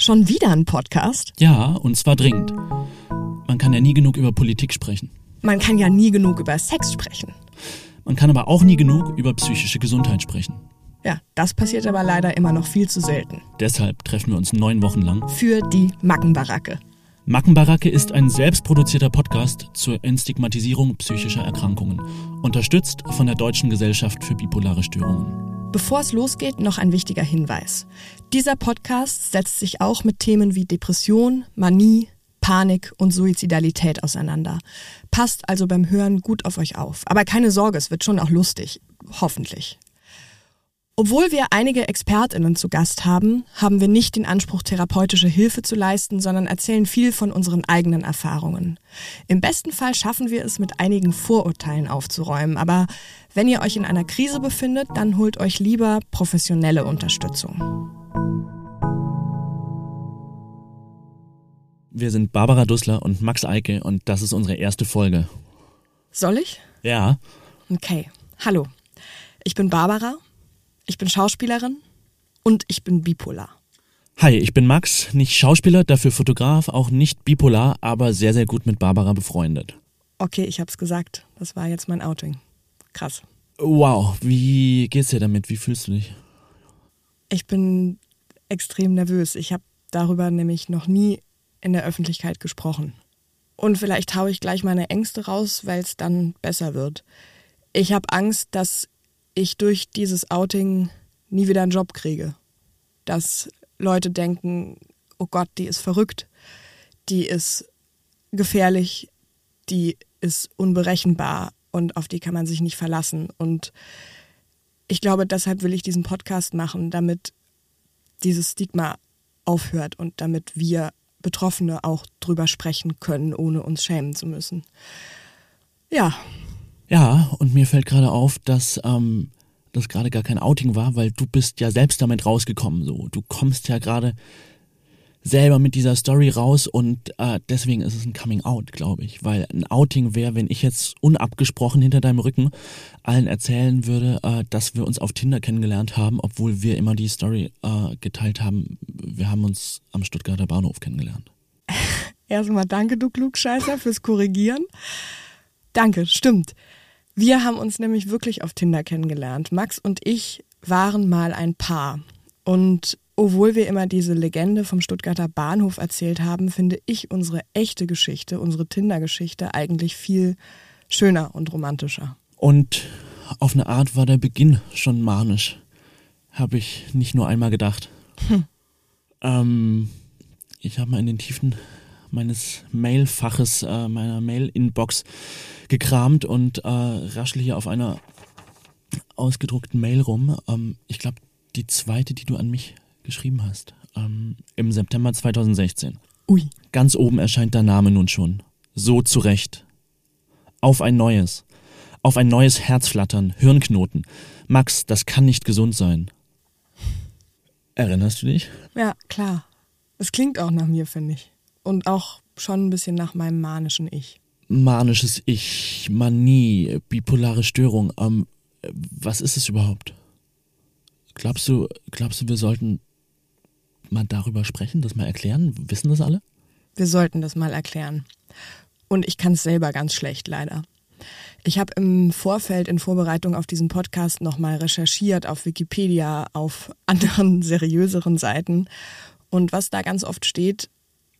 Schon wieder ein Podcast? Ja, und zwar dringend. Man kann ja nie genug über Politik sprechen. Man kann ja nie genug über Sex sprechen. Man kann aber auch nie genug über psychische Gesundheit sprechen. Ja, das passiert aber leider immer noch viel zu selten. Deshalb treffen wir uns neun Wochen lang. Für die Mackenbaracke. Mackenbaracke ist ein selbstproduzierter Podcast zur Entstigmatisierung psychischer Erkrankungen, unterstützt von der Deutschen Gesellschaft für bipolare Störungen. Bevor es losgeht, noch ein wichtiger Hinweis. Dieser Podcast setzt sich auch mit Themen wie Depression, Manie, Panik und Suizidalität auseinander. Passt also beim Hören gut auf euch auf. Aber keine Sorge, es wird schon auch lustig. Hoffentlich. Obwohl wir einige Expertinnen zu Gast haben, haben wir nicht den Anspruch, therapeutische Hilfe zu leisten, sondern erzählen viel von unseren eigenen Erfahrungen. Im besten Fall schaffen wir es, mit einigen Vorurteilen aufzuräumen, aber wenn ihr euch in einer Krise befindet, dann holt euch lieber professionelle Unterstützung. Wir sind Barbara Dussler und Max Eike und das ist unsere erste Folge. Soll ich? Ja. Okay. Hallo. Ich bin Barbara ich bin Schauspielerin und ich bin bipolar. Hi, ich bin Max, nicht Schauspieler, dafür Fotograf, auch nicht bipolar, aber sehr, sehr gut mit Barbara befreundet. Okay, ich hab's gesagt. Das war jetzt mein Outing. Krass. Wow, wie geht's dir damit? Wie fühlst du dich? Ich bin extrem nervös. Ich habe darüber nämlich noch nie in der Öffentlichkeit gesprochen. Und vielleicht haue ich gleich meine Ängste raus, weil es dann besser wird. Ich habe Angst, dass ich durch dieses Outing nie wieder einen Job kriege. Dass Leute denken, oh Gott, die ist verrückt, die ist gefährlich, die ist unberechenbar und auf die kann man sich nicht verlassen. Und ich glaube, deshalb will ich diesen Podcast machen, damit dieses Stigma aufhört und damit wir Betroffene auch drüber sprechen können, ohne uns schämen zu müssen. Ja, ja, und mir fällt gerade auf, dass ähm, das gerade gar kein Outing war, weil du bist ja selbst damit rausgekommen. So, du kommst ja gerade selber mit dieser Story raus und äh, deswegen ist es ein Coming Out, glaube ich, weil ein Outing wäre, wenn ich jetzt unabgesprochen hinter deinem Rücken allen erzählen würde, äh, dass wir uns auf Tinder kennengelernt haben, obwohl wir immer die Story äh, geteilt haben. Wir haben uns am Stuttgarter Bahnhof kennengelernt. Erstmal danke, du Klugscheißer, fürs Korrigieren. Danke, stimmt. Wir haben uns nämlich wirklich auf Tinder kennengelernt. Max und ich waren mal ein Paar. Und obwohl wir immer diese Legende vom Stuttgarter Bahnhof erzählt haben, finde ich unsere echte Geschichte, unsere Tinder-Geschichte eigentlich viel schöner und romantischer. Und auf eine Art war der Beginn schon manisch. Habe ich nicht nur einmal gedacht. Hm. Ähm, ich habe mal in den Tiefen meines Mailfaches, äh, meiner Mail-Inbox gekramt und äh, raschel hier auf einer ausgedruckten Mail rum. Ähm, ich glaube, die zweite, die du an mich geschrieben hast. Ähm, Im September 2016. Ui. Ganz oben erscheint dein Name nun schon. So zurecht. Auf ein neues. Auf ein neues Herzflattern, Hirnknoten. Max, das kann nicht gesund sein. Erinnerst du dich? Ja, klar. Es klingt auch nach mir, finde ich und auch schon ein bisschen nach meinem manischen Ich. Manisches Ich, Manie, bipolare Störung. Ähm, was ist es überhaupt? Glaubst du, glaubst du, wir sollten mal darüber sprechen, das mal erklären? Wissen das alle? Wir sollten das mal erklären. Und ich kann es selber ganz schlecht, leider. Ich habe im Vorfeld in Vorbereitung auf diesen Podcast nochmal recherchiert auf Wikipedia, auf anderen seriöseren Seiten. Und was da ganz oft steht,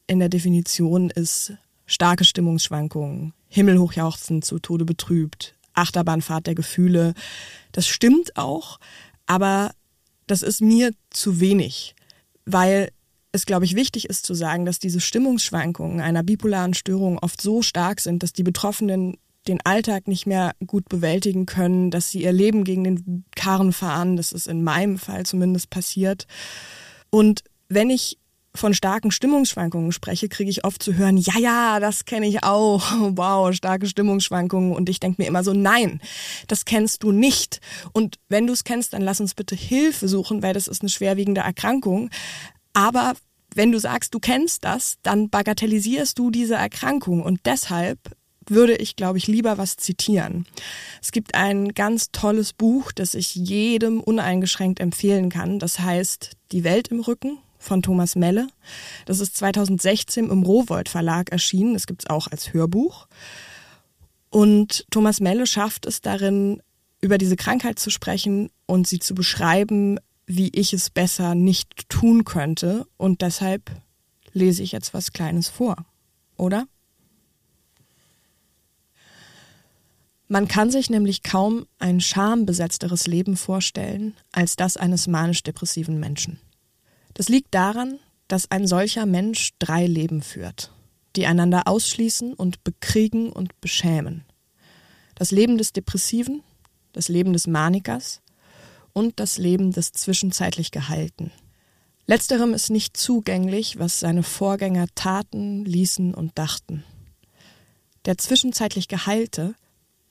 in der Definition ist starke Stimmungsschwankungen, himmelhochjauchzen, zu Tode betrübt, Achterbahnfahrt der Gefühle. Das stimmt auch, aber das ist mir zu wenig, weil es, glaube ich, wichtig ist zu sagen, dass diese Stimmungsschwankungen einer bipolaren Störung oft so stark sind, dass die Betroffenen den Alltag nicht mehr gut bewältigen können, dass sie ihr Leben gegen den Karren fahren. Das ist in meinem Fall zumindest passiert. Und wenn ich von starken Stimmungsschwankungen spreche, kriege ich oft zu hören, ja, ja, das kenne ich auch. Wow, starke Stimmungsschwankungen. Und ich denke mir immer so, nein, das kennst du nicht. Und wenn du es kennst, dann lass uns bitte Hilfe suchen, weil das ist eine schwerwiegende Erkrankung. Aber wenn du sagst, du kennst das, dann bagatellisierst du diese Erkrankung. Und deshalb würde ich, glaube ich, lieber was zitieren. Es gibt ein ganz tolles Buch, das ich jedem uneingeschränkt empfehlen kann. Das heißt Die Welt im Rücken von Thomas Melle. Das ist 2016 im Rowold Verlag erschienen. Das gibt es auch als Hörbuch. Und Thomas Melle schafft es darin, über diese Krankheit zu sprechen und sie zu beschreiben, wie ich es besser nicht tun könnte. Und deshalb lese ich jetzt was Kleines vor, oder? Man kann sich nämlich kaum ein schambesetzteres Leben vorstellen als das eines manisch-depressiven Menschen. Das liegt daran, dass ein solcher Mensch drei Leben führt, die einander ausschließen und bekriegen und beschämen. Das Leben des Depressiven, das Leben des Manikers und das Leben des zwischenzeitlich Gehalten. Letzterem ist nicht zugänglich, was seine Vorgänger taten, ließen und dachten. Der zwischenzeitlich Geheilte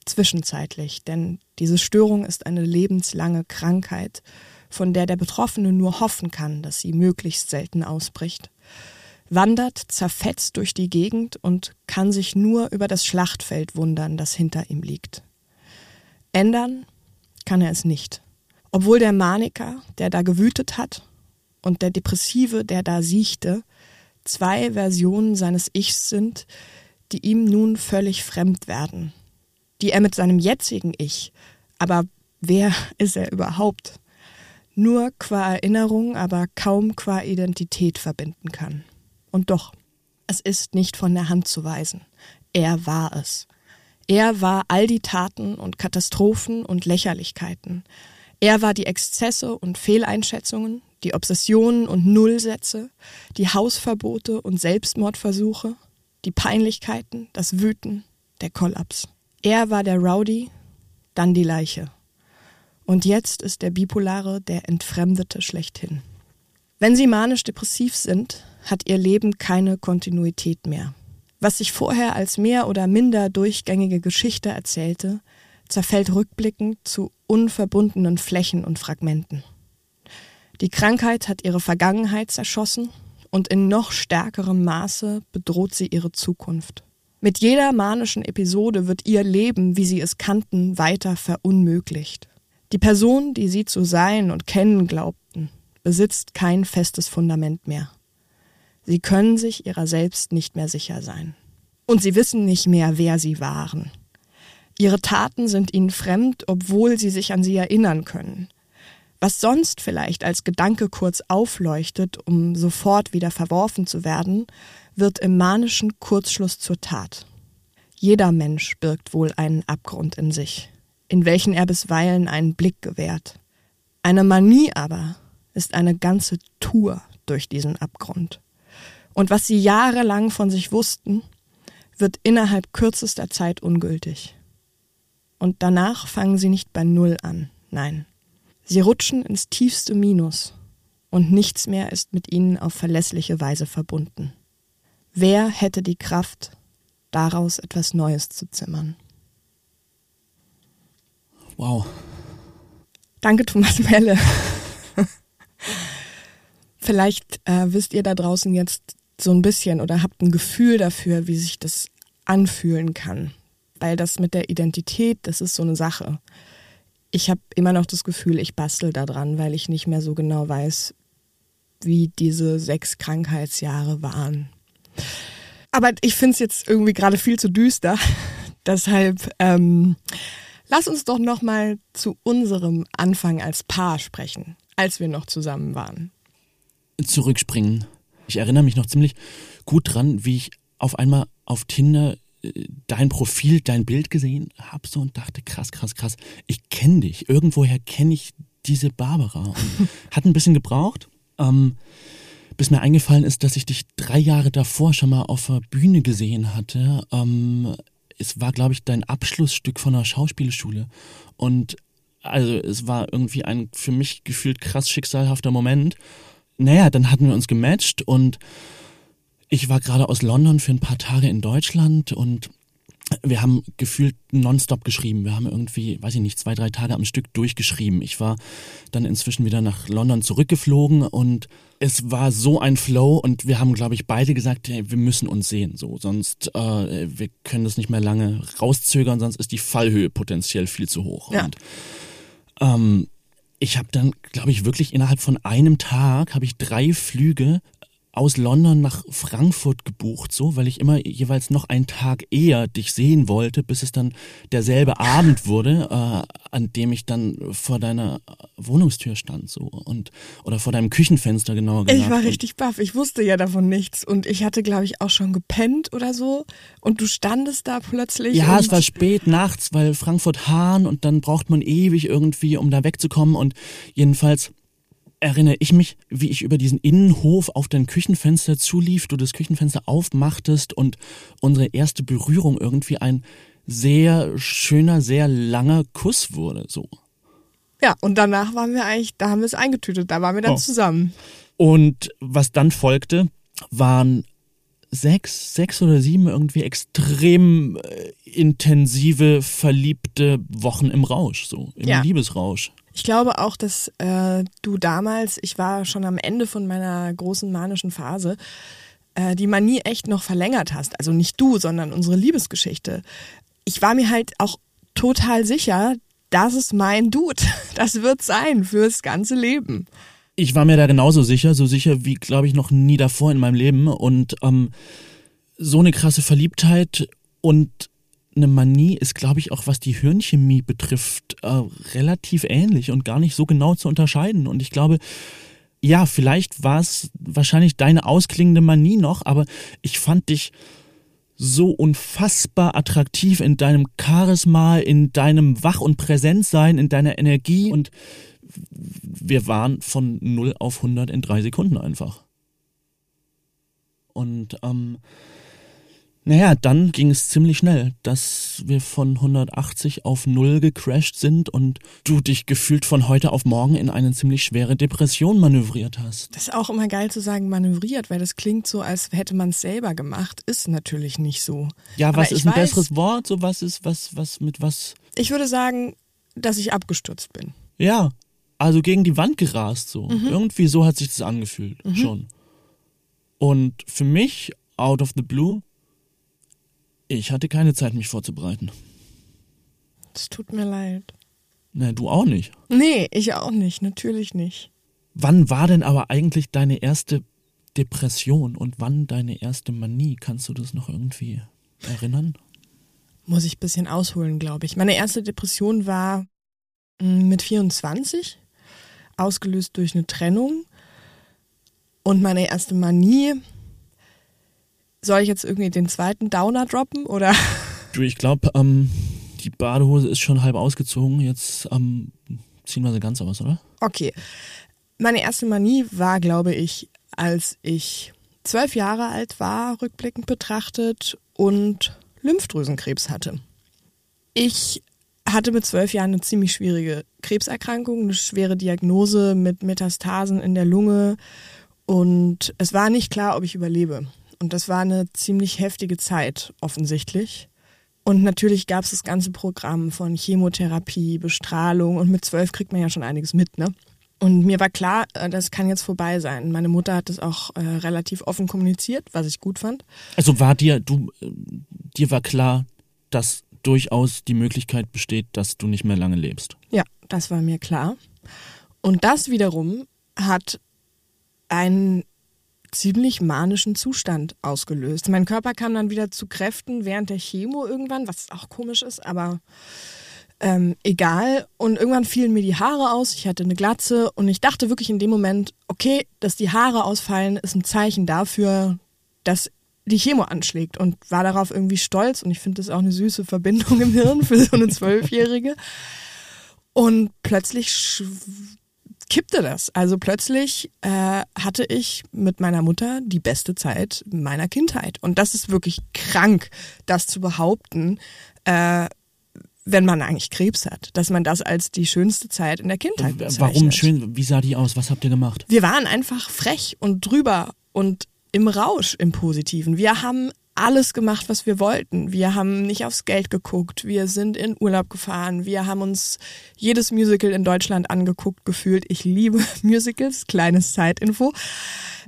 zwischenzeitlich, denn diese Störung ist eine lebenslange Krankheit, von der der Betroffene nur hoffen kann, dass sie möglichst selten ausbricht, wandert zerfetzt durch die Gegend und kann sich nur über das Schlachtfeld wundern, das hinter ihm liegt. Ändern kann er es nicht. Obwohl der Maniker, der da gewütet hat, und der Depressive, der da siechte, zwei Versionen seines Ichs sind, die ihm nun völlig fremd werden die er mit seinem jetzigen Ich, aber wer ist er überhaupt, nur qua Erinnerung, aber kaum qua Identität verbinden kann. Und doch, es ist nicht von der Hand zu weisen. Er war es. Er war all die Taten und Katastrophen und Lächerlichkeiten. Er war die Exzesse und Fehleinschätzungen, die Obsessionen und Nullsätze, die Hausverbote und Selbstmordversuche, die Peinlichkeiten, das Wüten, der Kollaps. Er war der Rowdy, dann die Leiche. Und jetzt ist der Bipolare der Entfremdete schlechthin. Wenn Sie manisch-depressiv sind, hat Ihr Leben keine Kontinuität mehr. Was sich vorher als mehr oder minder durchgängige Geschichte erzählte, zerfällt rückblickend zu unverbundenen Flächen und Fragmenten. Die Krankheit hat ihre Vergangenheit zerschossen und in noch stärkerem Maße bedroht sie ihre Zukunft. Mit jeder manischen Episode wird ihr Leben, wie sie es kannten, weiter verunmöglicht. Die Person, die sie zu sein und kennen glaubten, besitzt kein festes Fundament mehr. Sie können sich ihrer selbst nicht mehr sicher sein. Und sie wissen nicht mehr, wer sie waren. Ihre Taten sind ihnen fremd, obwohl sie sich an sie erinnern können. Was sonst vielleicht als Gedanke kurz aufleuchtet, um sofort wieder verworfen zu werden, wird im manischen Kurzschluss zur Tat. Jeder Mensch birgt wohl einen Abgrund in sich, in welchen er bisweilen einen Blick gewährt. Eine Manie aber ist eine ganze Tour durch diesen Abgrund. Und was sie jahrelang von sich wussten, wird innerhalb kürzester Zeit ungültig. Und danach fangen sie nicht bei Null an, nein. Sie rutschen ins tiefste Minus und nichts mehr ist mit ihnen auf verlässliche Weise verbunden. Wer hätte die Kraft, daraus etwas Neues zu zimmern? Wow. Danke, Thomas Melle. Vielleicht äh, wisst ihr da draußen jetzt so ein bisschen oder habt ein Gefühl dafür, wie sich das anfühlen kann. Weil das mit der Identität, das ist so eine Sache. Ich habe immer noch das Gefühl, ich bastel da dran, weil ich nicht mehr so genau weiß, wie diese sechs Krankheitsjahre waren. Aber ich finde es jetzt irgendwie gerade viel zu düster. Deshalb ähm, lass uns doch noch mal zu unserem Anfang als Paar sprechen, als wir noch zusammen waren. Zurückspringen. Ich erinnere mich noch ziemlich gut dran, wie ich auf einmal auf Tinder äh, dein Profil, dein Bild gesehen habe so und dachte, krass, krass, krass, ich kenne dich. Irgendwoher kenne ich diese Barbara. Und hat ein bisschen gebraucht. Ähm, bis mir eingefallen ist, dass ich dich drei Jahre davor schon mal auf der Bühne gesehen hatte. Ähm, es war, glaube ich, dein Abschlussstück von der Schauspielschule. Und also es war irgendwie ein für mich gefühlt krass schicksalhafter Moment. Naja, dann hatten wir uns gematcht und ich war gerade aus London für ein paar Tage in Deutschland und wir haben gefühlt nonstop geschrieben. Wir haben irgendwie, weiß ich nicht, zwei, drei Tage am Stück durchgeschrieben. Ich war dann inzwischen wieder nach London zurückgeflogen und es war so ein Flow und wir haben, glaube ich, beide gesagt, hey, wir müssen uns sehen, so, sonst äh, wir können das nicht mehr lange rauszögern, sonst ist die Fallhöhe potenziell viel zu hoch. Ja. Und ähm, ich habe dann, glaube ich, wirklich innerhalb von einem Tag habe ich drei Flüge aus London nach Frankfurt gebucht, so, weil ich immer jeweils noch einen Tag eher dich sehen wollte, bis es dann derselbe Abend wurde, äh, an dem ich dann vor deiner Wohnungstür stand, so und oder vor deinem Küchenfenster genauer gesagt. Ich war richtig baff. Ich wusste ja davon nichts und ich hatte, glaube ich, auch schon gepennt oder so und du standest da plötzlich. Ja, es war spät nachts, weil Frankfurt Hahn und dann braucht man ewig irgendwie, um da wegzukommen und jedenfalls erinnere ich mich, wie ich über diesen Innenhof auf dein Küchenfenster zulief, du das Küchenfenster aufmachtest und unsere erste Berührung irgendwie ein sehr schöner, sehr langer Kuss wurde, so. Ja, und danach waren wir eigentlich, da haben wir es eingetütet, da waren wir dann oh. zusammen. Und was dann folgte, waren sechs, sechs oder sieben irgendwie extrem äh, intensive, verliebte Wochen im Rausch, so im ja. Liebesrausch. Ich glaube auch, dass äh, du damals, ich war schon am Ende von meiner großen manischen Phase, äh, die Manie echt noch verlängert hast. Also nicht du, sondern unsere Liebesgeschichte. Ich war mir halt auch total sicher, das ist mein Dude. Das wird sein fürs ganze Leben. Ich war mir da genauso sicher, so sicher wie, glaube ich, noch nie davor in meinem Leben. Und ähm, so eine krasse Verliebtheit und eine Manie ist, glaube ich, auch was die Hirnchemie betrifft, äh, relativ ähnlich und gar nicht so genau zu unterscheiden. Und ich glaube, ja, vielleicht war es wahrscheinlich deine ausklingende Manie noch, aber ich fand dich so unfassbar attraktiv in deinem Charisma, in deinem Wach- und Präsentsein, in deiner Energie und wir waren von 0 auf 100 in drei Sekunden einfach. Und ähm, naja, dann ging es ziemlich schnell, dass wir von 180 auf 0 gecrashed sind und du dich gefühlt von heute auf morgen in eine ziemlich schwere Depression manövriert hast. Das ist auch immer geil zu sagen manövriert, weil das klingt so, als hätte man es selber gemacht. Ist natürlich nicht so. Ja, was ist ein weiß, besseres Wort? So was ist, was, was mit was? Ich würde sagen, dass ich abgestürzt bin. Ja, also gegen die Wand gerast so. Mhm. Irgendwie so hat sich das angefühlt, mhm. schon. Und für mich, out of the blue, ich hatte keine Zeit, mich vorzubereiten. Es tut mir leid. Na, du auch nicht. Nee, ich auch nicht, natürlich nicht. Wann war denn aber eigentlich deine erste Depression und wann deine erste Manie? Kannst du das noch irgendwie erinnern? Muss ich ein bisschen ausholen, glaube ich. Meine erste Depression war mm, mit 24, ausgelöst durch eine Trennung. Und meine erste Manie soll ich jetzt irgendwie den zweiten Downer droppen oder? Du, ich glaube, ähm, die Badehose ist schon halb ausgezogen. Jetzt ähm, ziehen wir sie ganz aus, oder? Okay. Meine erste Manie war, glaube ich, als ich zwölf Jahre alt war, rückblickend betrachtet, und Lymphdrüsenkrebs hatte. Ich hatte mit zwölf Jahren eine ziemlich schwierige Krebserkrankung, eine schwere Diagnose mit Metastasen in der Lunge und es war nicht klar, ob ich überlebe. Und das war eine ziemlich heftige Zeit, offensichtlich. Und natürlich gab es das ganze Programm von Chemotherapie, Bestrahlung und mit zwölf kriegt man ja schon einiges mit, ne? Und mir war klar, äh, das kann jetzt vorbei sein. Meine Mutter hat das auch äh, relativ offen kommuniziert, was ich gut fand. Also war dir, du, äh, dir war klar, dass durchaus die Möglichkeit besteht, dass du nicht mehr lange lebst. Ja, das war mir klar. Und das wiederum hat einen ziemlich manischen Zustand ausgelöst. Mein Körper kam dann wieder zu Kräften während der Chemo irgendwann, was auch komisch ist, aber ähm, egal. Und irgendwann fielen mir die Haare aus, ich hatte eine Glatze und ich dachte wirklich in dem Moment, okay, dass die Haare ausfallen, ist ein Zeichen dafür, dass die Chemo anschlägt und war darauf irgendwie stolz und ich finde das auch eine süße Verbindung im Hirn für so eine Zwölfjährige. Und plötzlich kippte das. Also plötzlich äh, hatte ich mit meiner Mutter die beste Zeit meiner Kindheit. Und das ist wirklich krank, das zu behaupten, äh, wenn man eigentlich Krebs hat, dass man das als die schönste Zeit in der Kindheit bezeichnet. Warum schön? Wie sah die aus? Was habt ihr gemacht? Wir waren einfach frech und drüber und im Rausch im Positiven. Wir haben alles gemacht, was wir wollten. Wir haben nicht aufs Geld geguckt. Wir sind in Urlaub gefahren. Wir haben uns jedes Musical in Deutschland angeguckt, gefühlt. Ich liebe Musicals, kleines Zeitinfo.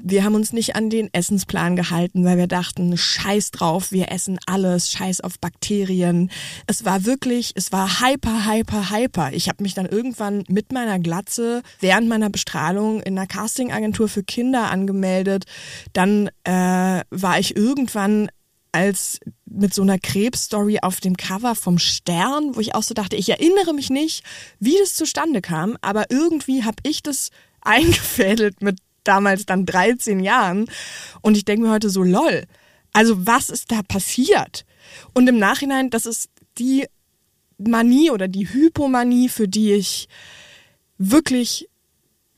Wir haben uns nicht an den Essensplan gehalten, weil wir dachten, scheiß drauf, wir essen alles, scheiß auf Bakterien. Es war wirklich, es war hyper, hyper, hyper. Ich habe mich dann irgendwann mit meiner Glatze während meiner Bestrahlung in einer Castingagentur für Kinder angemeldet. Dann äh, war ich irgendwann als mit so einer Krebsstory auf dem Cover vom Stern, wo ich auch so dachte, ich erinnere mich nicht, wie das zustande kam, aber irgendwie habe ich das eingefädelt mit damals dann 13 Jahren. Und ich denke mir heute so, lol, also was ist da passiert? Und im Nachhinein, das ist die Manie oder die Hypomanie, für die ich wirklich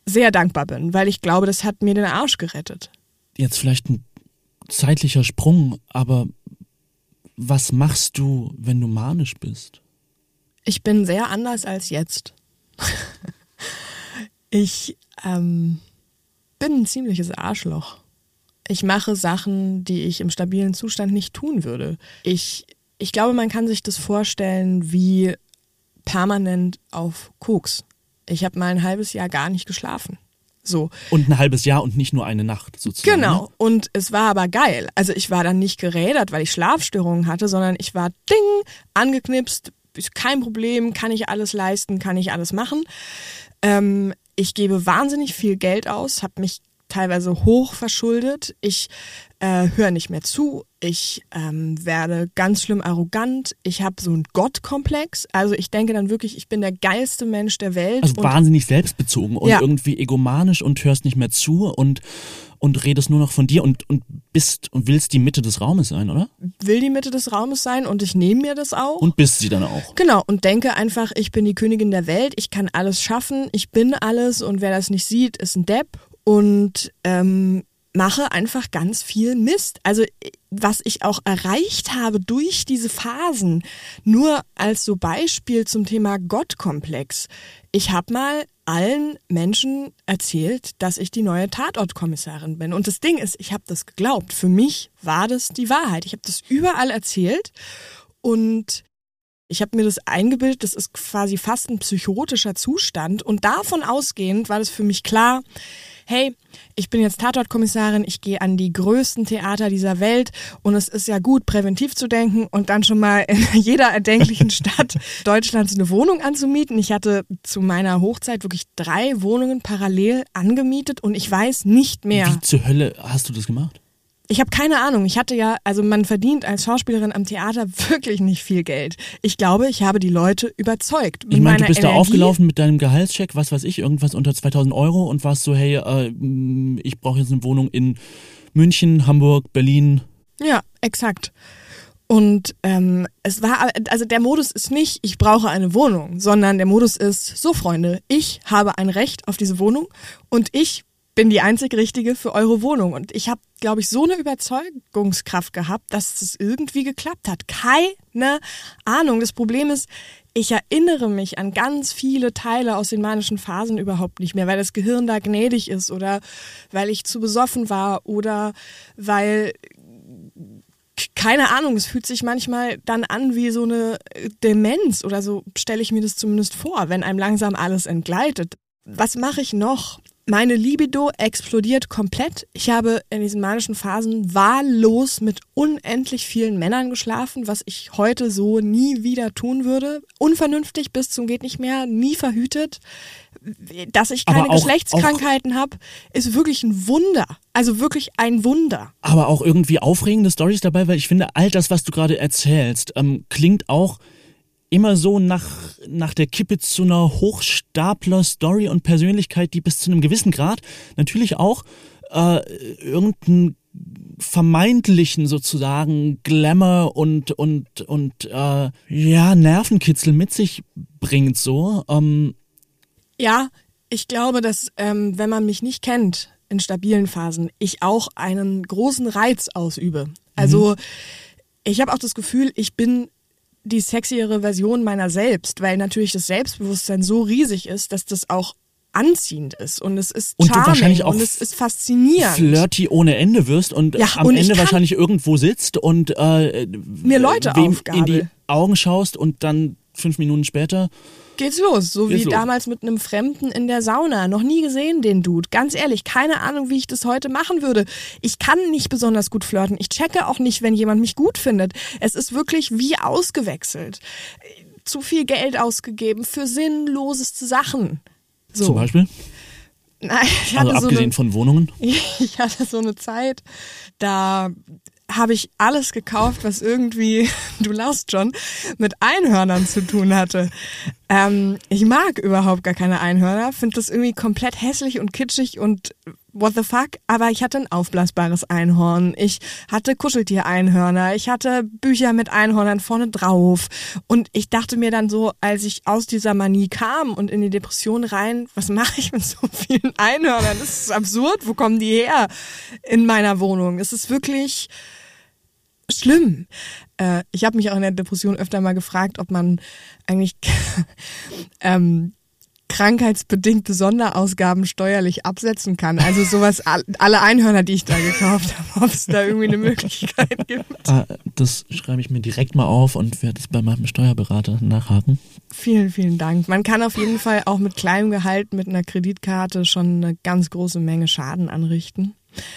sehr dankbar bin, weil ich glaube, das hat mir den Arsch gerettet. Jetzt vielleicht ein zeitlicher Sprung, aber was machst du, wenn du manisch bist? Ich bin sehr anders als jetzt. ich ähm, bin ein ziemliches Arschloch. Ich mache Sachen, die ich im stabilen Zustand nicht tun würde. Ich, ich glaube, man kann sich das vorstellen wie permanent auf Koks. Ich habe mal ein halbes Jahr gar nicht geschlafen. So. Und ein halbes Jahr und nicht nur eine Nacht sozusagen. Genau. Ne? Und es war aber geil. Also ich war dann nicht gerädert, weil ich Schlafstörungen hatte, sondern ich war ding, angeknipst, kein Problem, kann ich alles leisten, kann ich alles machen. Ähm, ich gebe wahnsinnig viel Geld aus, habe mich teilweise hoch verschuldet. Ich äh, höre nicht mehr zu. Ich ähm, werde ganz schlimm arrogant. Ich habe so einen Gottkomplex. Also ich denke dann wirklich, ich bin der geilste Mensch der Welt. Also wahnsinnig selbstbezogen und ja. irgendwie egomanisch und hörst nicht mehr zu und und redest nur noch von dir und, und bist und willst die Mitte des Raumes sein, oder? Will die Mitte des Raumes sein und ich nehme mir das auch. Und bist sie dann auch. Genau, und denke einfach, ich bin die Königin der Welt, ich kann alles schaffen, ich bin alles und wer das nicht sieht, ist ein Depp. Und ähm, mache einfach ganz viel Mist. Also was ich auch erreicht habe durch diese Phasen, nur als so Beispiel zum Thema Gottkomplex. Ich habe mal allen Menschen erzählt, dass ich die neue Tatortkommissarin bin. Und das Ding ist, ich habe das geglaubt. Für mich war das die Wahrheit. Ich habe das überall erzählt und ich habe mir das eingebildet, das ist quasi fast ein psychotischer Zustand. Und davon ausgehend war das für mich klar, hey, ich bin jetzt Tatortkommissarin, ich gehe an die größten Theater dieser Welt und es ist ja gut, präventiv zu denken und dann schon mal in jeder erdenklichen Stadt Deutschlands eine Wohnung anzumieten. Ich hatte zu meiner Hochzeit wirklich drei Wohnungen parallel angemietet und ich weiß nicht mehr. Wie zur Hölle hast du das gemacht? Ich habe keine Ahnung. Ich hatte ja, also man verdient als Schauspielerin am Theater wirklich nicht viel Geld. Ich glaube, ich habe die Leute überzeugt. Ich meine, du bist Energie. da aufgelaufen mit deinem Gehaltscheck, was weiß ich, irgendwas unter 2000 Euro und warst so, hey, äh, ich brauche jetzt eine Wohnung in München, Hamburg, Berlin. Ja, exakt. Und ähm, es war, also der Modus ist nicht, ich brauche eine Wohnung, sondern der Modus ist, so Freunde, ich habe ein Recht auf diese Wohnung und ich bin die einzig richtige für eure Wohnung. Und ich habe, glaube ich, so eine Überzeugungskraft gehabt, dass es irgendwie geklappt hat. Keine Ahnung. Das Problem ist, ich erinnere mich an ganz viele Teile aus den manischen Phasen überhaupt nicht mehr, weil das Gehirn da gnädig ist oder weil ich zu besoffen war oder weil keine Ahnung, es fühlt sich manchmal dann an wie so eine Demenz oder so stelle ich mir das zumindest vor, wenn einem langsam alles entgleitet. Was mache ich noch? Meine Libido explodiert komplett. Ich habe in diesen manischen Phasen wahllos mit unendlich vielen Männern geschlafen, was ich heute so nie wieder tun würde. Unvernünftig bis zum geht nicht mehr, nie verhütet. Dass ich keine auch, Geschlechtskrankheiten habe, ist wirklich ein Wunder. Also wirklich ein Wunder. Aber auch irgendwie aufregende Stories dabei, weil ich finde, all das, was du gerade erzählst, ähm, klingt auch immer so nach, nach der Kippe zu einer Hochstapler-Story und Persönlichkeit, die bis zu einem gewissen Grad natürlich auch äh, irgendeinen vermeintlichen sozusagen Glamour und und und äh, ja Nervenkitzel mit sich bringt so. Ähm. Ja, ich glaube, dass ähm, wenn man mich nicht kennt in stabilen Phasen, ich auch einen großen Reiz ausübe. Also mhm. ich habe auch das Gefühl, ich bin die sexiere Version meiner selbst, weil natürlich das Selbstbewusstsein so riesig ist, dass das auch anziehend ist und es ist Und charming wahrscheinlich auch und es ist faszinierend. flirty ohne Ende wirst und Ja, am und Ende wahrscheinlich irgendwo sitzt und äh, Mir Leute wem in aufgabel. die Augen schaust und dann fünf Minuten später Geht's los, so Geht's wie los. damals mit einem Fremden in der Sauna. Noch nie gesehen, den Dude. Ganz ehrlich, keine Ahnung, wie ich das heute machen würde. Ich kann nicht besonders gut flirten. Ich checke auch nicht, wenn jemand mich gut findet. Es ist wirklich wie ausgewechselt. Zu viel Geld ausgegeben für sinnloseste Sachen. So. zum Beispiel, Nein, ich also hatte so abgesehen eine, von Wohnungen. ich hatte so eine Zeit, da habe ich alles gekauft, was irgendwie, du lachst schon, mit Einhörnern zu tun hatte. Ähm, ich mag überhaupt gar keine Einhörner, finde das irgendwie komplett hässlich und kitschig und what the fuck, aber ich hatte ein aufblasbares Einhorn, ich hatte Kuscheltier-Einhörner, ich hatte Bücher mit Einhörnern vorne drauf und ich dachte mir dann so, als ich aus dieser Manie kam und in die Depression rein, was mache ich mit so vielen Einhörnern? Das ist absurd, wo kommen die her in meiner Wohnung? Es ist wirklich schlimm. Äh, ich habe mich auch in der Depression öfter mal gefragt, ob man eigentlich ähm, krankheitsbedingte Sonderausgaben steuerlich absetzen kann. Also sowas, all- alle Einhörner, die ich da gekauft habe, ob es da irgendwie eine Möglichkeit gibt. Ah, das schreibe ich mir direkt mal auf und werde es bei meinem Steuerberater nachhaken. Vielen, vielen Dank. Man kann auf jeden Fall auch mit kleinem Gehalt mit einer Kreditkarte schon eine ganz große Menge Schaden anrichten.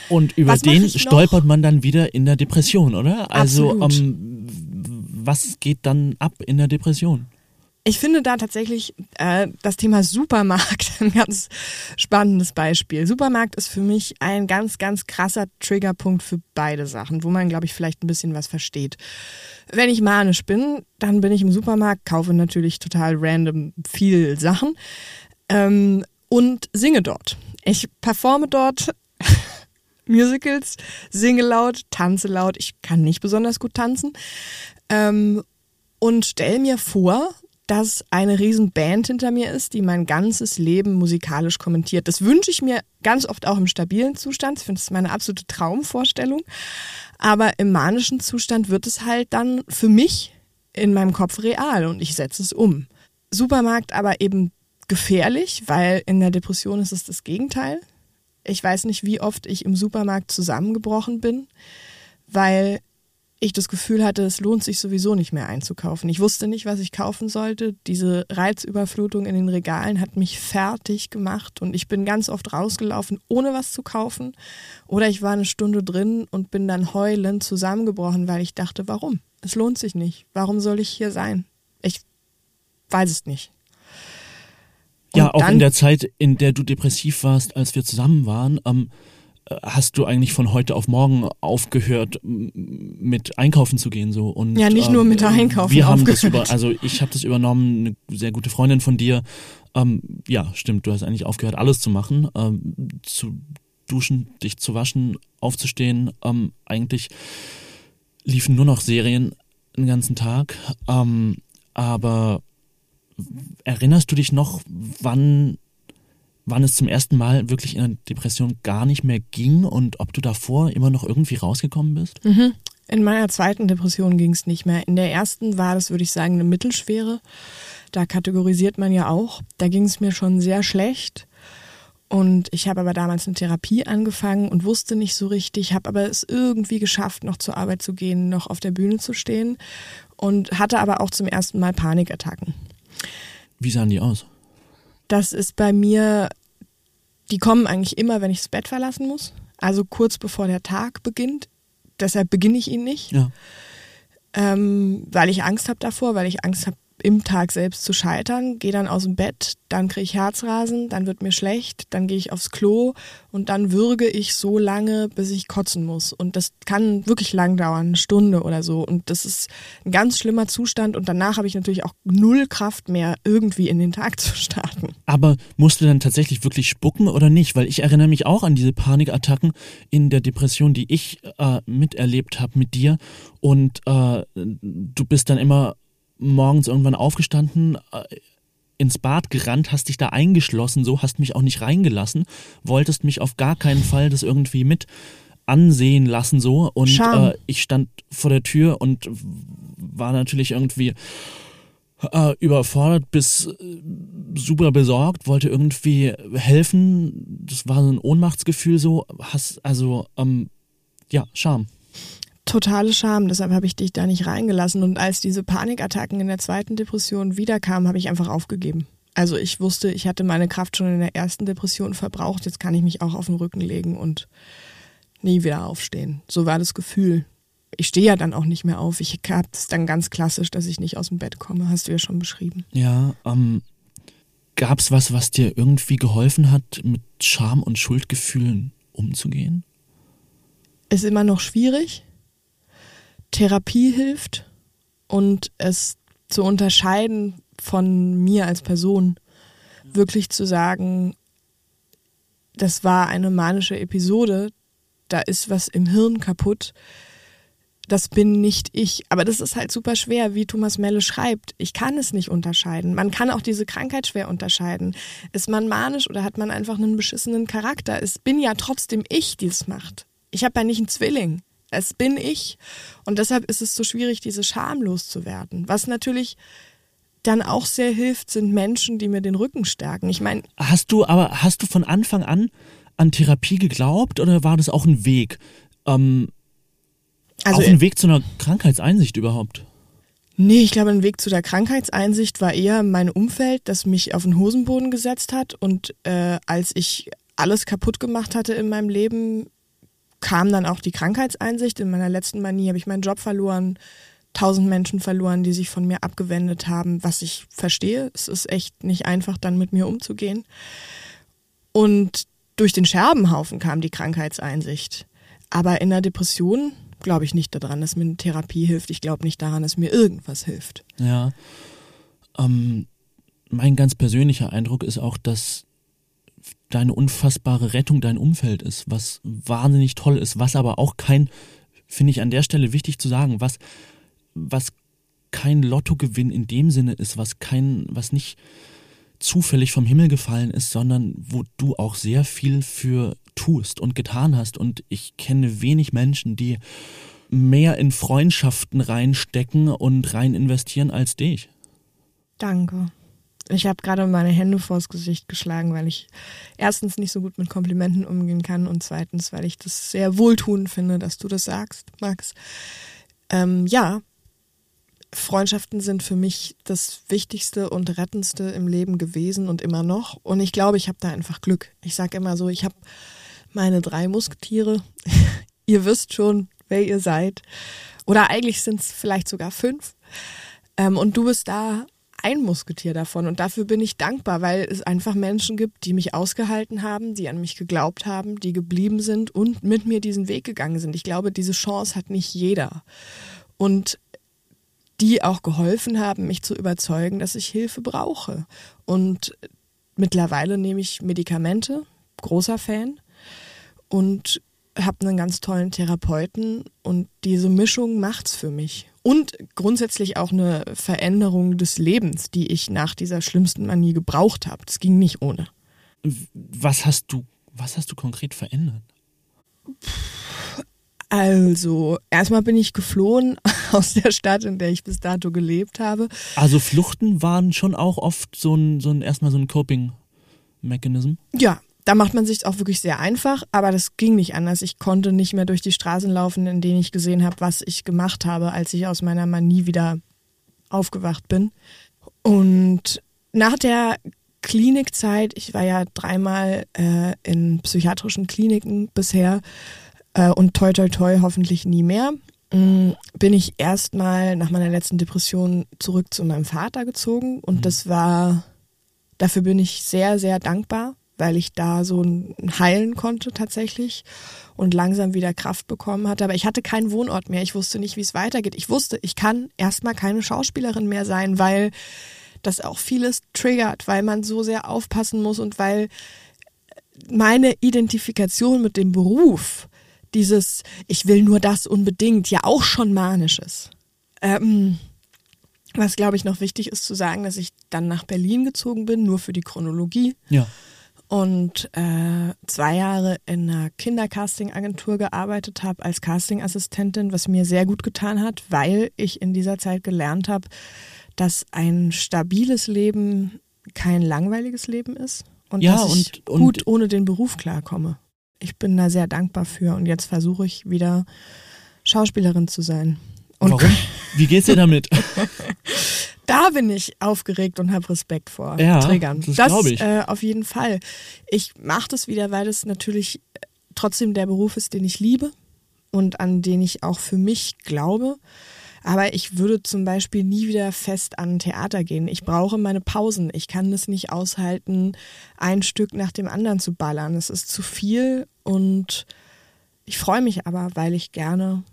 Und über Was den stolpert man dann wieder in der Depression, oder? Also Absolut. ähm, was geht dann ab in der Depression? Ich finde da tatsächlich äh, das Thema Supermarkt ein ganz spannendes Beispiel. Supermarkt ist für mich ein ganz, ganz krasser Triggerpunkt für beide Sachen, wo man, glaube ich, vielleicht ein bisschen was versteht. Wenn ich manisch bin, dann bin ich im Supermarkt, kaufe natürlich total random viel Sachen ähm, und singe dort. Ich performe dort Musicals, singe laut, tanze laut. Ich kann nicht besonders gut tanzen. Ähm, und stell mir vor, dass eine riesen Band hinter mir ist, die mein ganzes Leben musikalisch kommentiert. Das wünsche ich mir ganz oft auch im stabilen Zustand. Ich finde, das meine absolute Traumvorstellung. Aber im manischen Zustand wird es halt dann für mich in meinem Kopf real und ich setze es um. Supermarkt aber eben gefährlich, weil in der Depression ist es das Gegenteil. Ich weiß nicht, wie oft ich im Supermarkt zusammengebrochen bin, weil ich das Gefühl hatte, es lohnt sich sowieso nicht mehr einzukaufen. Ich wusste nicht, was ich kaufen sollte. Diese Reizüberflutung in den Regalen hat mich fertig gemacht und ich bin ganz oft rausgelaufen, ohne was zu kaufen. Oder ich war eine Stunde drin und bin dann heulend zusammengebrochen, weil ich dachte, warum? Es lohnt sich nicht. Warum soll ich hier sein? Ich weiß es nicht. Ja, Und auch dann- in der Zeit, in der du depressiv warst, als wir zusammen waren, ähm, äh, hast du eigentlich von heute auf morgen aufgehört, mit einkaufen zu gehen so und Ja, nicht nur mit Einkaufen Wir haben das aufgehört. über, also ich habe das übernommen, eine sehr gute Freundin von dir. Ähm, ja, stimmt, du hast eigentlich aufgehört, alles zu machen, ähm, zu duschen, dich zu waschen, aufzustehen. Ähm, eigentlich liefen nur noch Serien den ganzen Tag. Ähm, aber erinnerst du dich noch, wann, wann es zum ersten Mal wirklich in der Depression gar nicht mehr ging und ob du davor immer noch irgendwie rausgekommen bist? Mhm. In meiner zweiten Depression ging es nicht mehr. In der ersten war das, würde ich sagen, eine mittelschwere. Da kategorisiert man ja auch. Da ging es mir schon sehr schlecht. Und ich habe aber damals eine Therapie angefangen und wusste nicht so richtig, habe aber es irgendwie geschafft, noch zur Arbeit zu gehen, noch auf der Bühne zu stehen und hatte aber auch zum ersten Mal Panikattacken. Wie sahen die aus? Das ist bei mir, die kommen eigentlich immer, wenn ich das Bett verlassen muss. Also kurz bevor der Tag beginnt. Deshalb beginne ich ihn nicht. Ja. ähm, weil ich Angst habe davor, weil ich Angst habe, im Tag selbst zu scheitern. Gehe dann aus dem Bett, dann kriege ich Herzrasen, dann wird mir schlecht, dann gehe ich aufs Klo und dann würge ich so lange, bis ich kotzen muss. Und das kann wirklich lang dauern, eine Stunde oder so. Und das ist ein ganz schlimmer Zustand. Und danach habe ich natürlich auch null Kraft mehr, irgendwie in den Tag zu starten. Aber musst du dann tatsächlich wirklich spucken oder nicht? Weil ich erinnere mich auch an diese Panikattacken in der Depression, die ich äh, miterlebt habe mit dir. Und äh, du bist dann immer morgens irgendwann aufgestanden, äh, ins Bad gerannt, hast dich da eingeschlossen, so hast mich auch nicht reingelassen, wolltest mich auf gar keinen Fall das irgendwie mit ansehen lassen so und äh, ich stand vor der Tür und war natürlich irgendwie äh, überfordert bis äh, super besorgt, wollte irgendwie helfen. Das war so ein Ohnmachtsgefühl so. Hast, also, ähm, ja, Scham. Totale Scham, deshalb habe ich dich da nicht reingelassen. Und als diese Panikattacken in der zweiten Depression wiederkamen, habe ich einfach aufgegeben. Also ich wusste, ich hatte meine Kraft schon in der ersten Depression verbraucht, jetzt kann ich mich auch auf den Rücken legen und nie wieder aufstehen. So war das Gefühl ich stehe ja dann auch nicht mehr auf. Ich habe es dann ganz klassisch, dass ich nicht aus dem Bett komme, hast du ja schon beschrieben. Ja, ähm, gab es was, was dir irgendwie geholfen hat, mit Scham und Schuldgefühlen umzugehen? Ist immer noch schwierig. Therapie hilft und es zu unterscheiden von mir als Person, wirklich zu sagen, das war eine manische Episode, da ist was im Hirn kaputt, das bin nicht ich. Aber das ist halt super schwer, wie Thomas Melle schreibt. Ich kann es nicht unterscheiden. Man kann auch diese Krankheit schwer unterscheiden. Ist man manisch oder hat man einfach einen beschissenen Charakter? Es bin ja trotzdem ich, die es macht. Ich habe ja nicht einen Zwilling. Es bin ich. Und deshalb ist es so schwierig, diese Scham loszuwerden. Was natürlich dann auch sehr hilft, sind Menschen, die mir den Rücken stärken. Ich meine. Hast du aber, hast du von Anfang an an Therapie geglaubt oder war das auch ein Weg? Ähm, also Auf dem Weg zu einer Krankheitseinsicht überhaupt? Nee, ich glaube, ein Weg zu der Krankheitseinsicht war eher mein Umfeld, das mich auf den Hosenboden gesetzt hat. Und äh, als ich alles kaputt gemacht hatte in meinem Leben, kam dann auch die Krankheitseinsicht. In meiner letzten Manie habe ich meinen Job verloren, tausend Menschen verloren, die sich von mir abgewendet haben, was ich verstehe. Es ist echt nicht einfach, dann mit mir umzugehen. Und durch den Scherbenhaufen kam die Krankheitseinsicht. Aber in der Depression glaube ich nicht daran, dass mir eine Therapie hilft. Ich glaube nicht daran, dass mir irgendwas hilft. Ja. Ähm, mein ganz persönlicher Eindruck ist auch, dass deine unfassbare Rettung dein Umfeld ist, was wahnsinnig toll ist, was aber auch kein, finde ich an der Stelle wichtig zu sagen, was, was kein Lottogewinn in dem Sinne ist, was kein, was nicht zufällig vom Himmel gefallen ist, sondern wo du auch sehr viel für tust und getan hast. Und ich kenne wenig Menschen, die mehr in Freundschaften reinstecken und rein investieren als dich. Danke. Ich habe gerade meine Hände vors Gesicht geschlagen, weil ich erstens nicht so gut mit Komplimenten umgehen kann und zweitens, weil ich das sehr wohltuend finde, dass du das sagst, Max. Ähm, ja, Freundschaften sind für mich das Wichtigste und Rettendste im Leben gewesen und immer noch. Und ich glaube, ich habe da einfach Glück. Ich sage immer so, ich habe meine drei Musketiere. ihr wisst schon, wer ihr seid. Oder eigentlich sind es vielleicht sogar fünf. Ähm, und du bist da ein Musketier davon. Und dafür bin ich dankbar, weil es einfach Menschen gibt, die mich ausgehalten haben, die an mich geglaubt haben, die geblieben sind und mit mir diesen Weg gegangen sind. Ich glaube, diese Chance hat nicht jeder. Und die auch geholfen haben, mich zu überzeugen, dass ich Hilfe brauche. Und mittlerweile nehme ich Medikamente, großer Fan, und habe einen ganz tollen Therapeuten und diese Mischung macht's für mich. Und grundsätzlich auch eine Veränderung des Lebens, die ich nach dieser schlimmsten Manie gebraucht habe. Das ging nicht ohne. Was hast du, was hast du konkret verändert? Also, erstmal bin ich geflohen aus der Stadt, in der ich bis dato gelebt habe. Also Fluchten waren schon auch oft so ein, so ein erstmal so ein Coping-Mechanism? Ja, da macht man sich auch wirklich sehr einfach, aber das ging nicht anders. Ich konnte nicht mehr durch die Straßen laufen, in denen ich gesehen habe, was ich gemacht habe, als ich aus meiner Manie wieder aufgewacht bin. Und nach der Klinikzeit, ich war ja dreimal äh, in psychiatrischen Kliniken bisher, äh, und toi toi toi hoffentlich nie mehr, mm, bin ich erstmal nach meiner letzten Depression zurück zu meinem Vater gezogen und mhm. das war, dafür bin ich sehr, sehr dankbar, weil ich da so heilen konnte tatsächlich und langsam wieder Kraft bekommen hatte. Aber ich hatte keinen Wohnort mehr. Ich wusste nicht, wie es weitergeht. Ich wusste, ich kann erstmal keine Schauspielerin mehr sein, weil das auch vieles triggert, weil man so sehr aufpassen muss und weil meine Identifikation mit dem Beruf dieses Ich will nur das unbedingt ja auch schon manisch ist. Ähm, was glaube ich noch wichtig ist zu sagen, dass ich dann nach Berlin gezogen bin, nur für die Chronologie. Ja. Und äh, zwei Jahre in einer Kindercasting-Agentur gearbeitet habe als Casting-Assistentin, was mir sehr gut getan hat, weil ich in dieser Zeit gelernt habe, dass ein stabiles Leben kein langweiliges Leben ist und Ja, dass ich und- und- gut ohne den Beruf klarkomme. Ich bin da sehr dankbar für und jetzt versuche ich wieder Schauspielerin zu sein. Und Warum? Wie geht's dir damit? da bin ich aufgeregt und habe Respekt vor Ja, Triggern. das glaub ich. Äh, auf jeden Fall. Ich mache das wieder, weil es natürlich äh, trotzdem der Beruf ist, den ich liebe und an den ich auch für mich glaube. Aber ich würde zum Beispiel nie wieder fest an Theater gehen. Ich brauche meine Pausen. Ich kann es nicht aushalten, ein Stück nach dem anderen zu ballern. Es ist zu viel und ich freue mich aber, weil ich gerne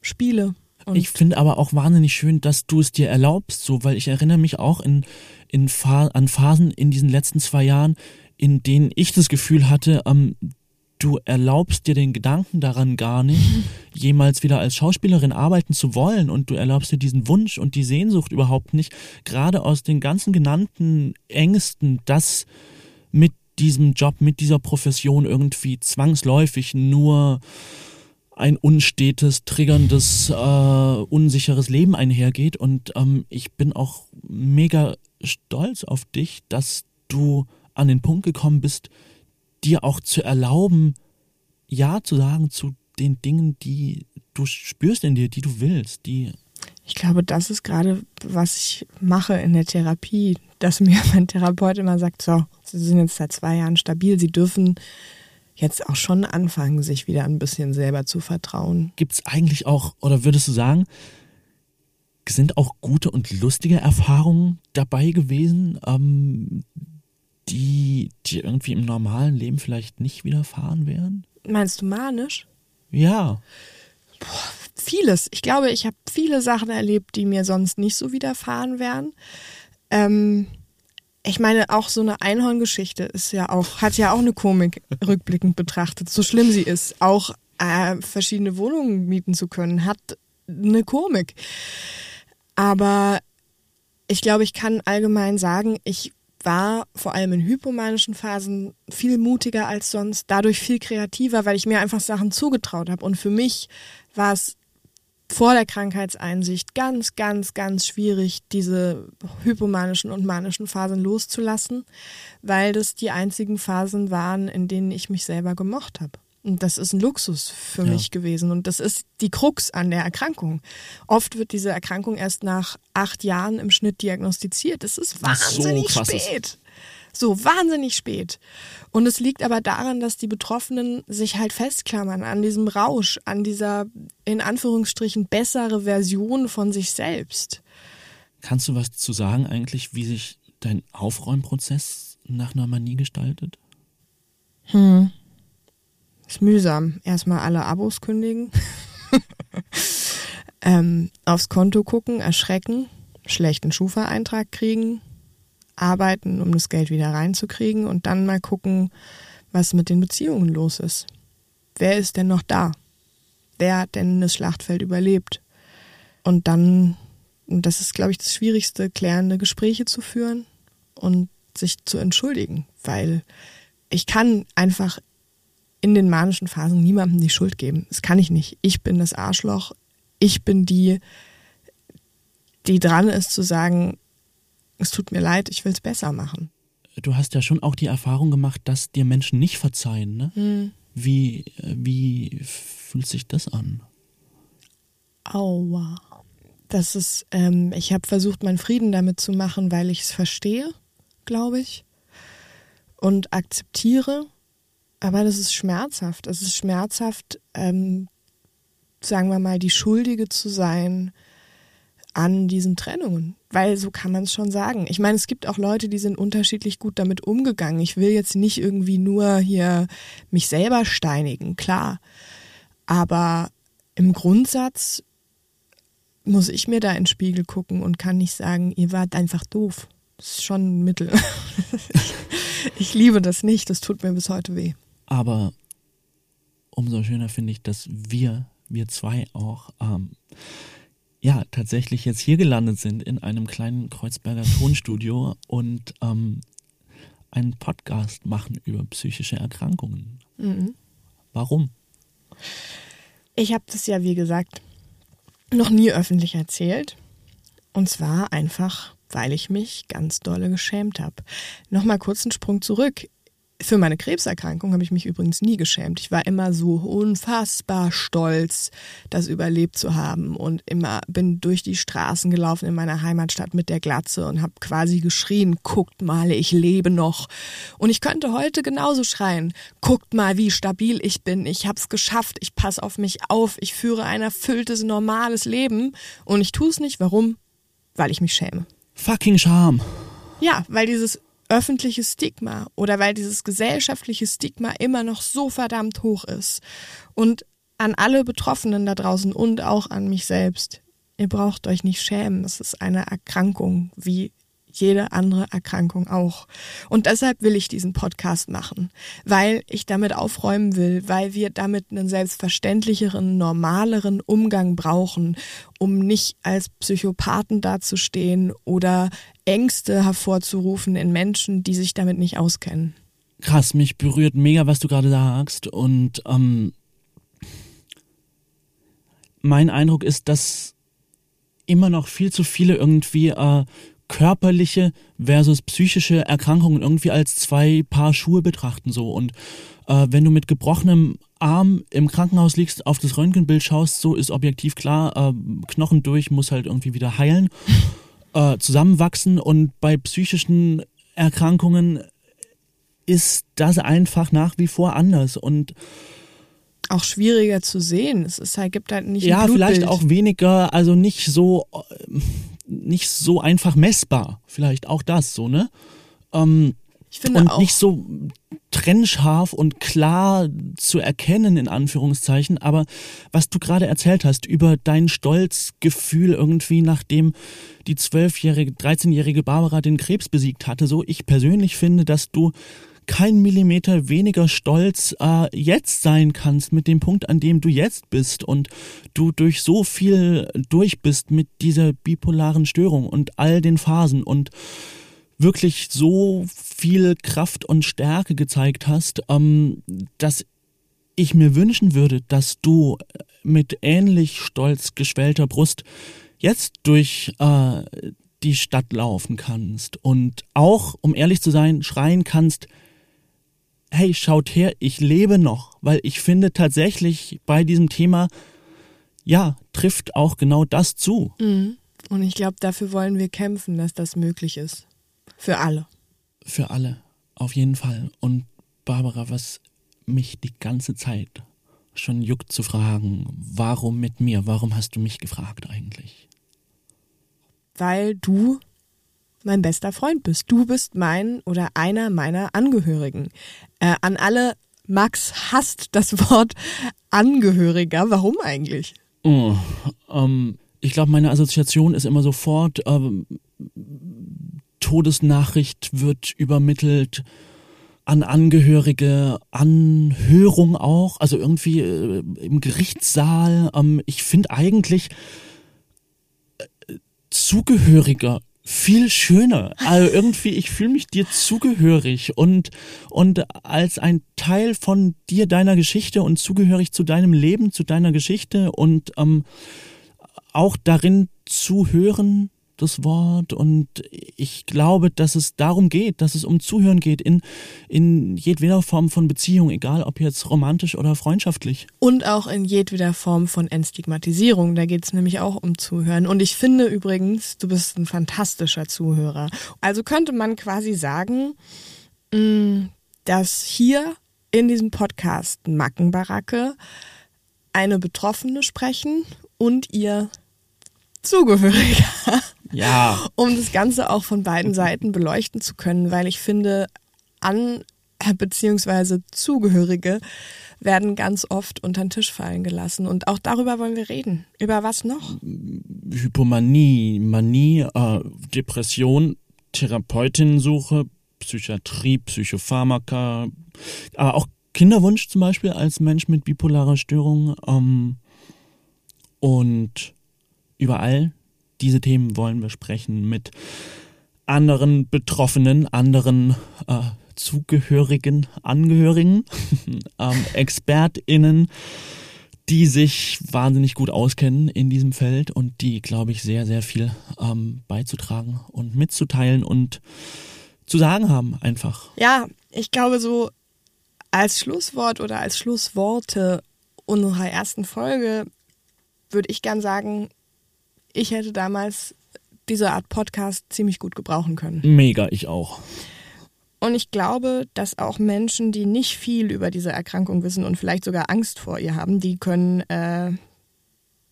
spiele. Und Ich finde aber auch wahnsinnig schön, dass du es dir erlaubst, so, weil ich erinnere mich auch in, in an Phasen in diesen letzten zwei Jahren, in denen ich das Gefühl hatte, ähm, du erlaubst dir den Gedanken daran gar nicht, jemals wieder als Schauspielerin arbeiten zu wollen und du erlaubst dir diesen Wunsch und die Sehnsucht überhaupt nicht, gerade aus den ganzen genannten Ängsten, dass mit diesem Job, mit dieser Profession irgendwie zwangsläufig nur ein unstetes, triggerndes, äh, unsicheres Leben einhergeht. Und ähm, ich bin auch mega stolz auf dich, dass du an den Punkt gekommen bist, dir auch zu erlauben, Ja zu sagen zu den Dingen, die du spürst in dir, die du willst, die Ich glaube, das ist gerade, was ich mache in der Therapie, dass mir mein Therapeut immer sagt, so, Sie sind jetzt seit zwei Jahren stabil, Sie dürfen jetzt auch schon anfangen, sich wieder ein bisschen selber zu vertrauen. gibt es eigentlich auch, oder würdest du sagen, sind auch gute und lustige Erfahrungen dabei gewesen, ähm, die dir irgendwie im normalen Leben vielleicht nicht widerfahren wären? Meinst du manisch? Ja. Vieles. Ich glaube, ich habe viele Sachen erlebt, die mir sonst nicht so widerfahren wären. Ähm, ich meine, auch so eine Einhorngeschichte ist ja auch, hat ja auch eine Komik rückblickend betrachtet, so schlimm sie ist. Auch äh, verschiedene Wohnungen mieten zu können, hat eine Komik. Aber ich glaube, ich kann allgemein sagen, ich war vor allem in hypomanischen Phasen viel mutiger als sonst, dadurch viel kreativer, weil ich mir einfach Sachen zugetraut habe. Und für mich war es vor der Krankheitseinsicht ganz, ganz, ganz schwierig, diese hypomanischen und manischen Phasen loszulassen, weil das die einzigen Phasen waren, in denen ich mich selber gemocht habe. Und das ist ein Luxus für Ja. mich gewesen. Und das ist die Krux an der Erkrankung. Oft wird diese Erkrankung erst nach acht Jahren im Schnitt diagnostiziert. Das ist so wahnsinnig ist. spät. So wahnsinnig spät. Und es liegt aber daran, dass die Betroffenen sich halt festklammern an diesem Rausch, an dieser in Anführungsstrichen bessere Version von sich selbst. Kannst du was zu sagen eigentlich, wie sich dein Aufräumprozess nach einer Manie gestaltet? Ist mühsam. Erstmal alle Abos kündigen. ähm, aufs Konto gucken, erschrecken, schlechten Schufa-Eintrag kriegen, arbeiten, um das Geld wieder reinzukriegen und dann mal gucken, was mit den Beziehungen los ist. Wer ist denn noch da? Wer hat denn das Schlachtfeld überlebt? Und dann, und das ist, glaube ich, das Schwierigste, klärende Gespräche zu führen und sich zu entschuldigen, weil ich kann einfach in den manischen Phasen niemandem die Schuld geben. Das kann ich nicht. Ich bin das Arschloch. Ich bin die, die dran ist zu sagen, es tut mir leid, ich will es besser machen. Du hast ja schon auch die Erfahrung gemacht, dass dir Menschen nicht verzeihen, ne? Wie, äh, wie fühlt sich das an? Aua. Das ist, ähm, ich habe versucht, meinen Frieden damit zu machen, weil ich es verstehe, glaube ich. Und akzeptiere. Aber das ist schmerzhaft. Es ist schmerzhaft, ähm, sagen wir mal, die Schuldige zu sein an diesen Trennungen. Weil so kann man es schon sagen. Ich meine, es gibt auch Leute, die sind unterschiedlich gut damit umgegangen. Ich will jetzt nicht irgendwie nur hier mich selber steinigen, klar. Aber im Grundsatz muss ich mir da in den Spiegel gucken und kann nicht sagen, ihr wart einfach doof. Das ist schon ein Mittel. ich liebe das nicht, das tut mir bis heute weh. Aber umso schöner finde ich, dass wir, wir zwei auch, ähm, ja, tatsächlich jetzt hier gelandet sind in einem kleinen Kreuzberger Tonstudio und ähm, einen Podcast machen über psychische Erkrankungen. Warum? Ich habe das ja, wie gesagt, noch nie öffentlich erzählt. Und zwar einfach, weil ich mich ganz dolle geschämt habe. Nochmal kurz einen Sprung zurück. Für meine Krebserkrankung habe ich mich übrigens nie geschämt. Ich war immer so unfassbar stolz, das überlebt zu haben und immer bin durch die Straßen gelaufen in meiner Heimatstadt mit der Glatze und habe quasi geschrien, guckt mal, ich lebe noch. Und ich könnte heute genauso schreien, guckt mal, wie stabil ich bin, ich hab's geschafft, ich passe auf mich auf, ich führe ein erfülltes, normales Leben und ich tue es nicht. Warum? Weil ich mich schäme. Fucking Scham. Ja, weil dieses öffentliche Stigma oder weil dieses gesellschaftliche Stigma immer noch so verdammt hoch ist. Und an alle Betroffenen da draußen und auch an mich selbst. Ihr braucht euch nicht schämen. Es ist eine Erkrankung, wie jede andere Erkrankung auch. Und deshalb will ich diesen Podcast machen, weil ich damit aufräumen will, weil wir damit einen selbstverständlicheren, normaleren Umgang brauchen, um nicht als Psychopathen dazustehen oder Ängste hervorzurufen in Menschen, die sich damit nicht auskennen. Krass, mich berührt mega, was du gerade sagst. Und ähm, mein Eindruck ist, dass immer noch viel zu viele irgendwie äh, körperliche versus psychische Erkrankungen irgendwie als zwei Paar Schuhe betrachten so. Und äh, wenn du mit gebrochenem Arm im Krankenhaus liegst, auf das Röntgenbild schaust, so ist objektiv klar, äh, Knochen durch muss halt irgendwie wieder heilen, äh, zusammenwachsen. Und bei psychischen Erkrankungen ist das einfach nach wie vor anders. Und auch schwieriger zu sehen. Es ist halt, gibt halt nicht ja vielleicht auch weniger, also nicht so äh, nicht so einfach messbar. Vielleicht auch das so, ne? Ähm, ich finde und auch. nicht so trennscharf und klar zu erkennen, in Anführungszeichen. Aber was du gerade erzählt hast über dein Stolzgefühl irgendwie, nachdem die zwölfjährige, 13-jährige Barbara den Krebs besiegt hatte, so ich persönlich finde, dass du kein Millimeter weniger stolz äh, jetzt sein kannst mit dem Punkt, an dem du jetzt bist und du durch so viel durch bist mit dieser bipolaren Störung und all den Phasen und wirklich so viel Kraft und Stärke gezeigt hast, ähm, dass ich mir wünschen würde, dass du mit ähnlich stolz geschwellter Brust jetzt durch äh, die Stadt laufen kannst und auch, um ehrlich zu sein, schreien kannst, hey, schaut her, ich lebe noch, weil ich finde tatsächlich bei diesem Thema, ja, trifft auch genau das zu. Mhm. Und ich glaube, dafür wollen wir kämpfen, dass das möglich ist. Für alle. Für alle, auf jeden Fall. Und Barbara, was mich die ganze Zeit schon juckt zu fragen, warum mit mir? Warum hast du mich gefragt eigentlich? Weil du mein bester Freund bist. Du bist mein oder einer meiner Angehörigen. Äh, an alle, Max hasst das Wort Angehöriger. Warum eigentlich? Oh, ähm, ich glaube, meine Assoziation ist immer sofort, äh, Todesnachricht wird übermittelt an Angehörige, Anhörung auch, also irgendwie äh, im Gerichtssaal. Ähm, ich finde eigentlich äh, Zugehöriger viel schöner. Also irgendwie, ich fühle mich dir zugehörig und, und als ein Teil von dir, deiner Geschichte und zugehörig zu deinem Leben, zu deiner Geschichte und ähm, auch darin zu hören, das Wort und ich glaube, dass es darum geht, dass es um Zuhören geht in, in jedweder Form von Beziehung, egal ob jetzt romantisch oder freundschaftlich. Und auch in jedweder Form von Entstigmatisierung, da geht es nämlich auch um Zuhören. Und ich finde übrigens, du bist ein fantastischer Zuhörer. Also könnte man quasi sagen, mm, dass hier in diesem Podcast Mackenbaracke eine Betroffene sprechen und ihr Zugehöriger. Ja. Um das Ganze auch von beiden Seiten beleuchten zu können, weil ich finde, an bzw. Zugehörige werden ganz oft unter den Tisch fallen gelassen. Und auch darüber wollen wir reden. Über was noch? Hypomanie, Manie, äh, Depression, Therapeutinnensuche, Psychiatrie, Psychopharmaka, aber auch Kinderwunsch zum Beispiel als Mensch mit bipolarer Störung. Ähm, und überall diese Themen wollen wir sprechen mit anderen Betroffenen, anderen äh, Zugehörigen, Angehörigen, ähm, ExpertInnen, die sich wahnsinnig gut auskennen in diesem Feld und die, glaube ich, sehr, sehr viel ähm, beizutragen und mitzuteilen und zu sagen haben einfach. Ja, ich glaube so als Schlusswort oder als Schlussworte unserer ersten Folge würde ich gern sagen, ich hätte damals diese Art Podcast ziemlich gut gebrauchen können. Mega, ich auch. Und ich glaube, dass auch Menschen, die nicht viel über diese Erkrankung wissen und vielleicht sogar Angst vor ihr haben, die können äh,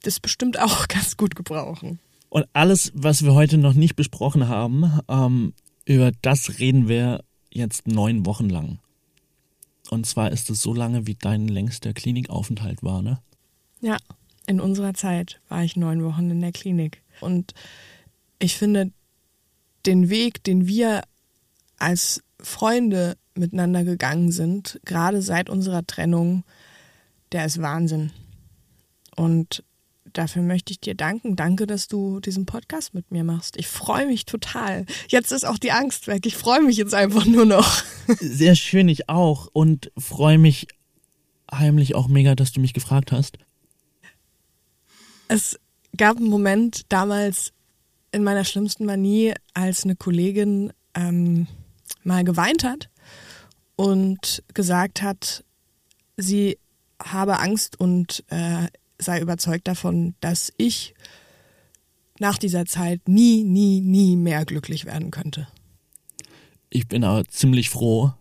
das bestimmt auch ganz gut gebrauchen. Und alles, was wir heute noch nicht besprochen haben, ähm, über das reden wir jetzt neun Wochen lang. Und zwar ist es so lange, wie dein längster Klinikaufenthalt war, ne? Ja, in unserer Zeit war ich neun Wochen in der Klinik. Und ich finde, den Weg, den wir als Freunde miteinander gegangen sind, gerade seit unserer Trennung, der ist Wahnsinn. Und dafür möchte ich dir danken. Danke, dass du diesen Podcast mit mir machst. Ich freue mich total. Jetzt ist auch die Angst weg. Ich freue mich jetzt einfach nur noch. Sehr schön, ich auch. Und freue mich heimlich auch mega, dass du mich gefragt hast. Es gab einen Moment damals in meiner schlimmsten Manie, als eine Kollegin ähm, mal geweint hat und gesagt hat, sie habe Angst und äh, sei überzeugt davon, dass ich nach dieser Zeit nie, nie, nie mehr glücklich werden könnte. Ich bin aber ziemlich froh,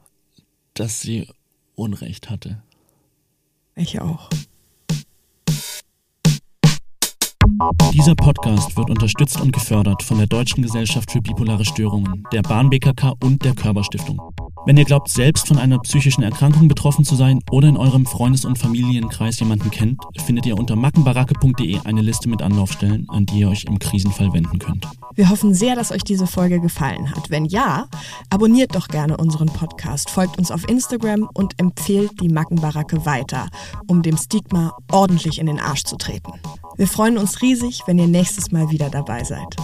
dass sie Unrecht hatte. Ich auch. Dieser Podcast wird unterstützt und gefördert von der Deutschen Gesellschaft für bipolare Störungen, der Bahn BKK und der Körperstiftung. Wenn ihr glaubt, selbst von einer psychischen Erkrankung betroffen zu sein oder in eurem Freundes- und Familienkreis jemanden kennt, findet ihr unter mackenbaracke.de eine Liste mit Anlaufstellen, an die ihr euch im Krisenfall wenden könnt. Wir hoffen sehr, dass euch diese Folge gefallen hat. Wenn ja, abonniert doch gerne unseren Podcast, folgt uns auf Instagram und empfehlt die Mackenbaracke weiter, um dem Stigma ordentlich in den Arsch zu treten. Wir freuen uns riesig, wenn ihr nächstes Mal wieder dabei seid.